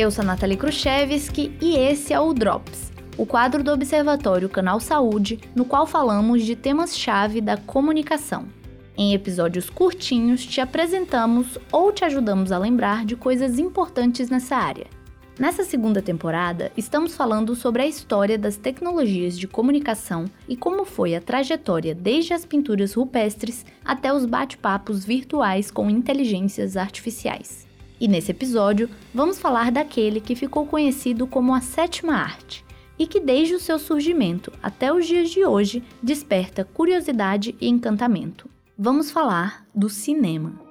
Eu sou a Nathalie Khrushchevsky e esse é o Drops, o quadro do Observatório Canal Saúde, no qual falamos de temas-chave da comunicação. Em episódios curtinhos, te apresentamos ou te ajudamos a lembrar de coisas importantes nessa área. Nessa segunda temporada, estamos falando sobre a história das tecnologias de comunicação e como foi a trajetória desde as pinturas rupestres até os bate-papos virtuais com inteligências artificiais. E nesse episódio, vamos falar daquele que ficou conhecido como a sétima arte e que desde o seu surgimento até os dias de hoje desperta curiosidade e encantamento. Vamos falar do cinema.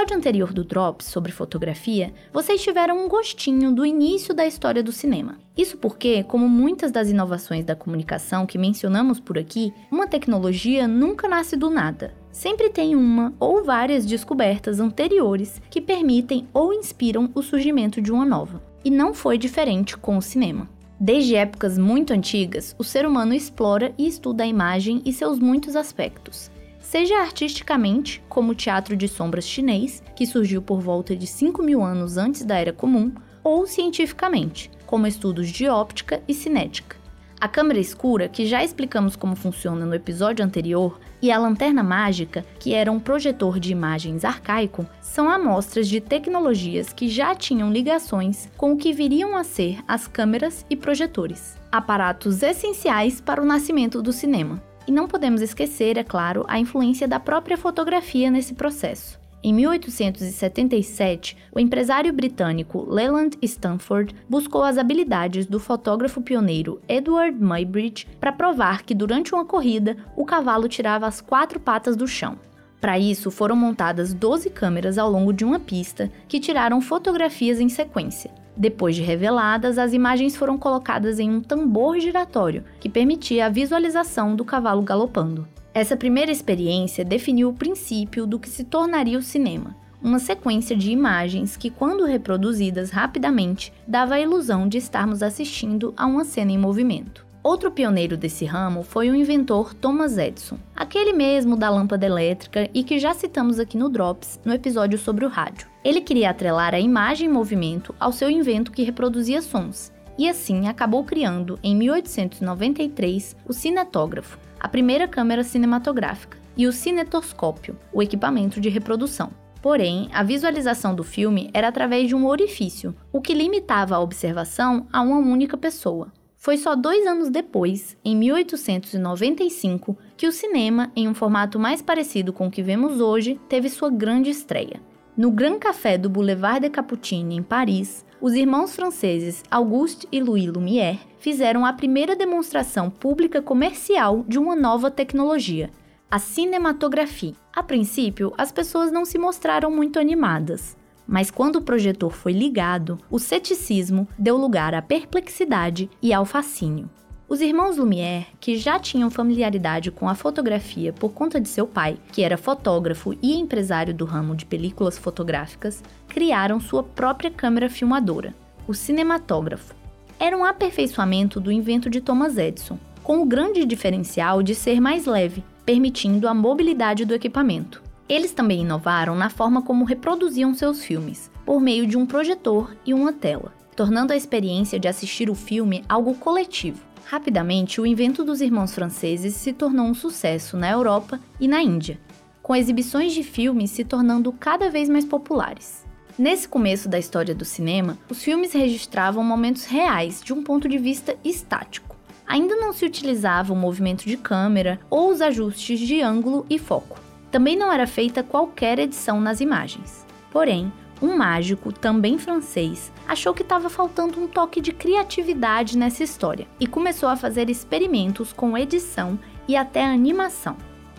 Episódio anterior do Drops sobre fotografia, vocês tiveram um gostinho do início da história do cinema. Isso porque, como muitas das inovações da comunicação que mencionamos por aqui, uma tecnologia nunca nasce do nada. Sempre tem uma ou várias descobertas anteriores que permitem ou inspiram o surgimento de uma nova. E não foi diferente com o cinema. Desde épocas muito antigas, o ser humano explora e estuda a imagem e seus muitos aspectos seja artisticamente, como o teatro de sombras chinês, que surgiu por volta de 5 mil anos antes da Era Comum, ou cientificamente, como estudos de óptica e cinética. A câmera escura, que já explicamos como funciona no episódio anterior, e a lanterna mágica, que era um projetor de imagens arcaico, são amostras de tecnologias que já tinham ligações com o que viriam a ser as câmeras e projetores, aparatos essenciais para o nascimento do cinema. E não podemos esquecer, é claro, a influência da própria fotografia nesse processo. Em 1877, o empresário britânico Leland Stanford buscou as habilidades do fotógrafo pioneiro Edward Muybridge para provar que durante uma corrida o cavalo tirava as quatro patas do chão. Para isso, foram montadas 12 câmeras ao longo de uma pista que tiraram fotografias em sequência. Depois de reveladas, as imagens foram colocadas em um tambor giratório que permitia a visualização do cavalo galopando. Essa primeira experiência definiu o princípio do que se tornaria o cinema, uma sequência de imagens que, quando reproduzidas rapidamente, dava a ilusão de estarmos assistindo a uma cena em movimento. Outro pioneiro desse ramo foi o inventor Thomas Edison, aquele mesmo da lâmpada elétrica e que já citamos aqui no Drops, no episódio sobre o rádio. Ele queria atrelar a imagem em movimento ao seu invento que reproduzia sons, e assim acabou criando, em 1893, o cinetógrafo, a primeira câmera cinematográfica, e o cinetoscópio, o equipamento de reprodução. Porém, a visualização do filme era através de um orifício, o que limitava a observação a uma única pessoa. Foi só dois anos depois, em 1895, que o cinema, em um formato mais parecido com o que vemos hoje, teve sua grande estreia. No Grand Café do Boulevard de Capucine, em Paris, os irmãos franceses Auguste e Louis Lumière fizeram a primeira demonstração pública comercial de uma nova tecnologia, a cinematografia. A princípio, as pessoas não se mostraram muito animadas, mas quando o projetor foi ligado, o ceticismo deu lugar à perplexidade e ao fascínio. Os irmãos Lumière, que já tinham familiaridade com a fotografia por conta de seu pai, que era fotógrafo e empresário do ramo de películas fotográficas, criaram sua própria câmera filmadora, o cinematógrafo. Era um aperfeiçoamento do invento de Thomas Edison, com o grande diferencial de ser mais leve, permitindo a mobilidade do equipamento. Eles também inovaram na forma como reproduziam seus filmes, por meio de um projetor e uma tela, tornando a experiência de assistir o filme algo coletivo. Rapidamente, o invento dos irmãos franceses se tornou um sucesso na Europa e na Índia, com exibições de filmes se tornando cada vez mais populares. Nesse começo da história do cinema, os filmes registravam momentos reais de um ponto de vista estático. Ainda não se utilizava o movimento de câmera ou os ajustes de ângulo e foco. Também não era feita qualquer edição nas imagens. Porém, um mágico, também francês, achou que estava faltando um toque de criatividade nessa história e começou a fazer experimentos com edição e até animação.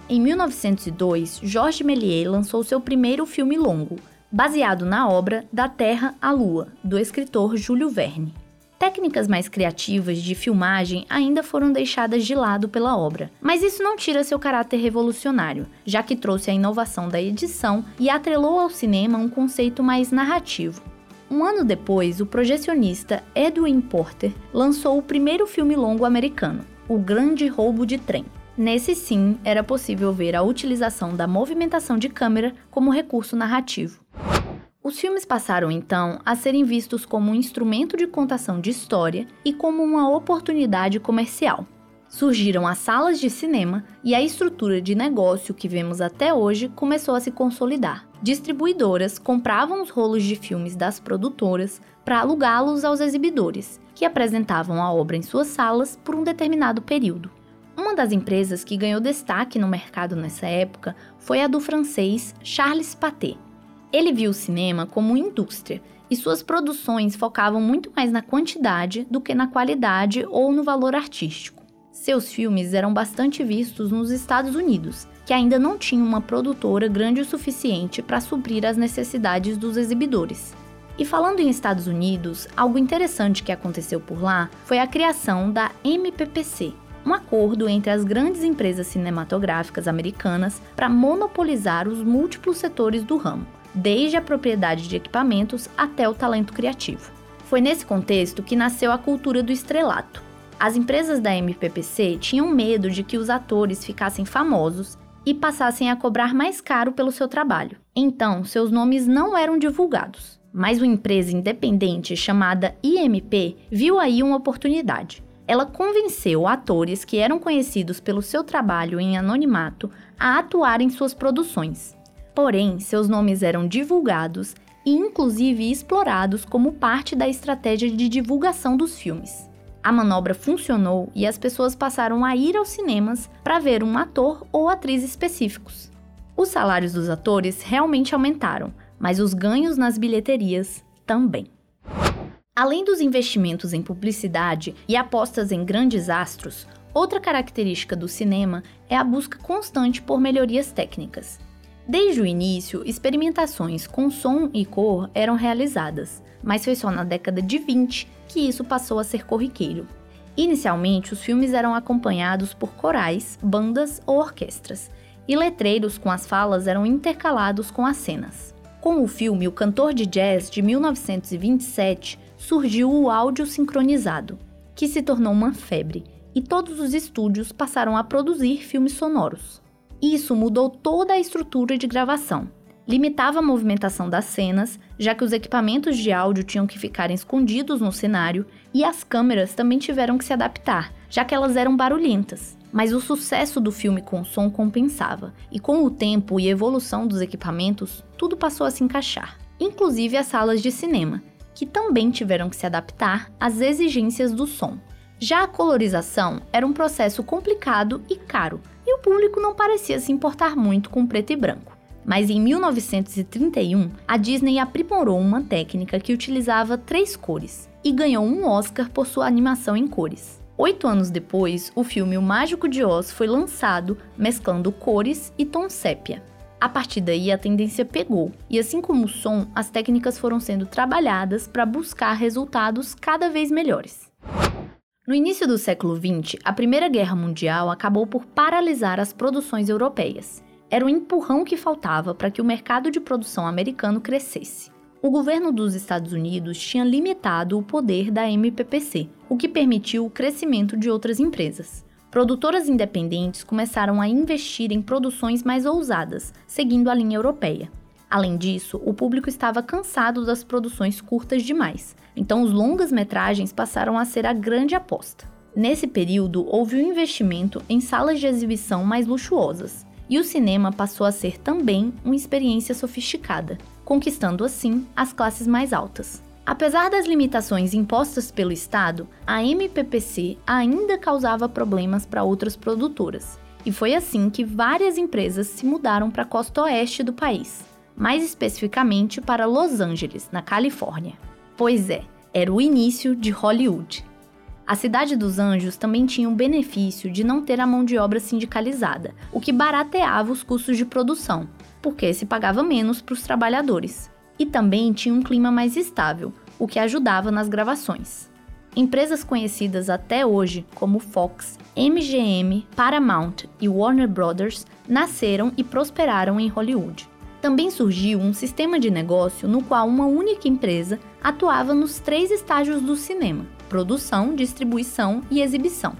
Em 1902, Georges Méliès lançou seu primeiro filme longo, baseado na obra Da Terra à Lua, do escritor Júlio Verne. Técnicas mais criativas de filmagem ainda foram deixadas de lado pela obra, mas isso não tira seu caráter revolucionário, já que trouxe a inovação da edição e atrelou ao cinema um conceito mais narrativo. Um ano depois, o projecionista Edwin Porter lançou o primeiro filme longo americano, O Grande Roubo de Trem. Nesse sim, era possível ver a utilização da movimentação de câmera como recurso narrativo. Os filmes passaram então a serem vistos como um instrumento de contação de história e como uma oportunidade comercial. Surgiram as salas de cinema e a estrutura de negócio que vemos até hoje começou a se consolidar. Distribuidoras compravam os rolos de filmes das produtoras para alugá-los aos exibidores, que apresentavam a obra em suas salas por um determinado período. Uma das empresas que ganhou destaque no mercado nessa época foi a do francês Charles Pathé, ele viu o cinema como indústria e suas produções focavam muito mais na quantidade do que na qualidade ou no valor artístico. Seus filmes eram bastante vistos nos Estados Unidos, que ainda não tinha uma produtora grande o suficiente para suprir as necessidades dos exibidores. E falando em Estados Unidos, algo interessante que aconteceu por lá foi a criação da MPPC, um acordo entre as grandes empresas cinematográficas americanas para monopolizar os múltiplos setores do ramo desde a propriedade de equipamentos até o talento criativo. Foi nesse contexto que nasceu a cultura do estrelato. As empresas da MPPC tinham medo de que os atores ficassem famosos e passassem a cobrar mais caro pelo seu trabalho. Então, seus nomes não eram divulgados. Mas uma empresa independente chamada IMP viu aí uma oportunidade. Ela convenceu atores que eram conhecidos pelo seu trabalho em anonimato a atuar em suas produções. Porém, seus nomes eram divulgados e inclusive explorados como parte da estratégia de divulgação dos filmes. A manobra funcionou e as pessoas passaram a ir aos cinemas para ver um ator ou atriz específicos. Os salários dos atores realmente aumentaram, mas os ganhos nas bilheterias também. Além dos investimentos em publicidade e apostas em grandes astros, outra característica do cinema é a busca constante por melhorias técnicas. Desde o início, experimentações com som e cor eram realizadas, mas foi só na década de 20 que isso passou a ser corriqueiro. Inicialmente, os filmes eram acompanhados por corais, bandas ou orquestras, e letreiros com as falas eram intercalados com as cenas. Com o filme O Cantor de Jazz de 1927, surgiu o áudio sincronizado, que se tornou uma febre, e todos os estúdios passaram a produzir filmes sonoros. Isso mudou toda a estrutura de gravação. Limitava a movimentação das cenas, já que os equipamentos de áudio tinham que ficar escondidos no cenário, e as câmeras também tiveram que se adaptar, já que elas eram barulhentas. Mas o sucesso do filme com som compensava, e com o tempo e evolução dos equipamentos, tudo passou a se encaixar, inclusive as salas de cinema, que também tiveram que se adaptar às exigências do som. Já a colorização era um processo complicado e caro, e o público não parecia se importar muito com preto e branco. Mas em 1931, a Disney aprimorou uma técnica que utilizava três cores e ganhou um Oscar por sua animação em cores. Oito anos depois, o filme O Mágico de Oz foi lançado, mesclando cores e tom sépia. A partir daí, a tendência pegou, e assim como o som, as técnicas foram sendo trabalhadas para buscar resultados cada vez melhores. No início do século XX, a Primeira Guerra Mundial acabou por paralisar as produções europeias. Era o empurrão que faltava para que o mercado de produção americano crescesse. O governo dos Estados Unidos tinha limitado o poder da MPPC, o que permitiu o crescimento de outras empresas. Produtoras independentes começaram a investir em produções mais ousadas, seguindo a linha europeia. Além disso, o público estava cansado das produções curtas demais, então os longas-metragens passaram a ser a grande aposta. Nesse período, houve um investimento em salas de exibição mais luxuosas, e o cinema passou a ser também uma experiência sofisticada, conquistando assim as classes mais altas. Apesar das limitações impostas pelo Estado, a MPPC ainda causava problemas para outras produtoras, e foi assim que várias empresas se mudaram para a costa oeste do país mais especificamente para Los Angeles, na Califórnia. Pois é, era o início de Hollywood. A Cidade dos Anjos também tinha o benefício de não ter a mão de obra sindicalizada, o que barateava os custos de produção, porque se pagava menos para os trabalhadores. E também tinha um clima mais estável, o que ajudava nas gravações. Empresas conhecidas até hoje como Fox, MGM, Paramount e Warner Brothers nasceram e prosperaram em Hollywood. Também surgiu um sistema de negócio no qual uma única empresa atuava nos três estágios do cinema: produção, distribuição e exibição.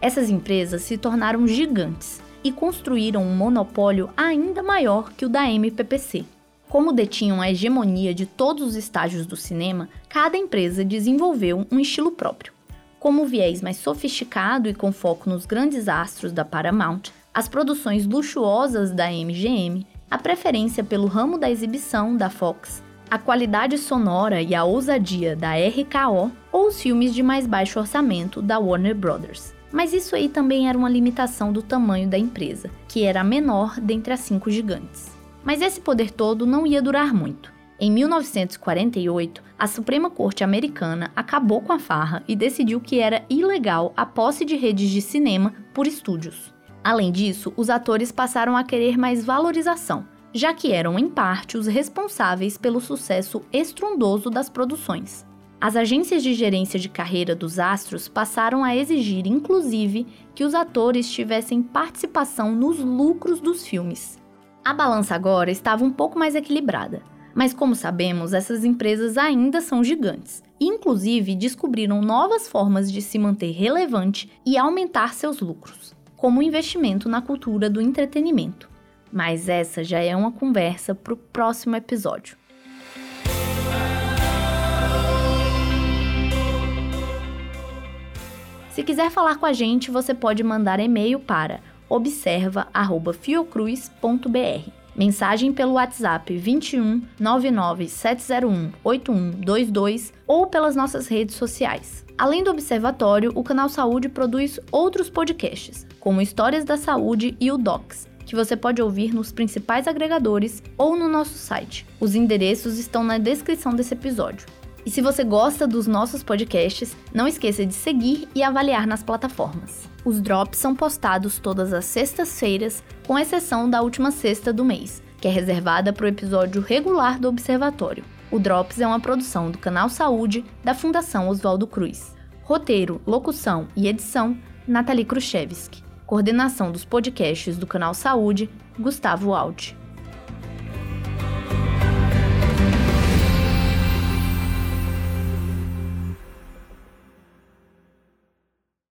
Essas empresas se tornaram gigantes e construíram um monopólio ainda maior que o da MPPC. Como detinham a hegemonia de todos os estágios do cinema, cada empresa desenvolveu um estilo próprio. Como o viés mais sofisticado e com foco nos grandes astros da Paramount, as produções luxuosas da MGM, a preferência pelo ramo da exibição da Fox, a qualidade sonora e a ousadia da RKO ou os filmes de mais baixo orçamento da Warner Brothers. Mas isso aí também era uma limitação do tamanho da empresa, que era a menor dentre as cinco gigantes. Mas esse poder todo não ia durar muito. Em 1948, a Suprema Corte Americana acabou com a farra e decidiu que era ilegal a posse de redes de cinema por estúdios. Além disso, os atores passaram a querer mais valorização, já que eram, em parte, os responsáveis pelo sucesso estrondoso das produções. As agências de gerência de carreira dos astros passaram a exigir, inclusive, que os atores tivessem participação nos lucros dos filmes. A balança agora estava um pouco mais equilibrada, mas como sabemos, essas empresas ainda são gigantes e, inclusive, descobriram novas formas de se manter relevante e aumentar seus lucros, como investimento na cultura do entretenimento. Mas essa já é uma conversa para o próximo episódio. Se quiser falar com a gente, você pode mandar e-mail para observa@fiocruz.br. Mensagem pelo WhatsApp 21 99 701 8122 ou pelas nossas redes sociais. Além do Observatório, o canal Saúde produz outros podcasts, como Histórias da Saúde e o Docs, que você pode ouvir nos principais agregadores ou no nosso site. Os endereços estão na descrição desse episódio. E se você gosta dos nossos podcasts, não esqueça de seguir e avaliar nas plataformas. Os drops são postados todas as sextas-feiras, com exceção da última sexta do mês, que é reservada para o episódio regular do Observatório. O Drops é uma produção do Canal Saúde da Fundação Oswaldo Cruz. Roteiro, locução e edição: Nathalie Khrushchevsky. Coordenação dos podcasts do Canal Saúde: Gustavo Alt.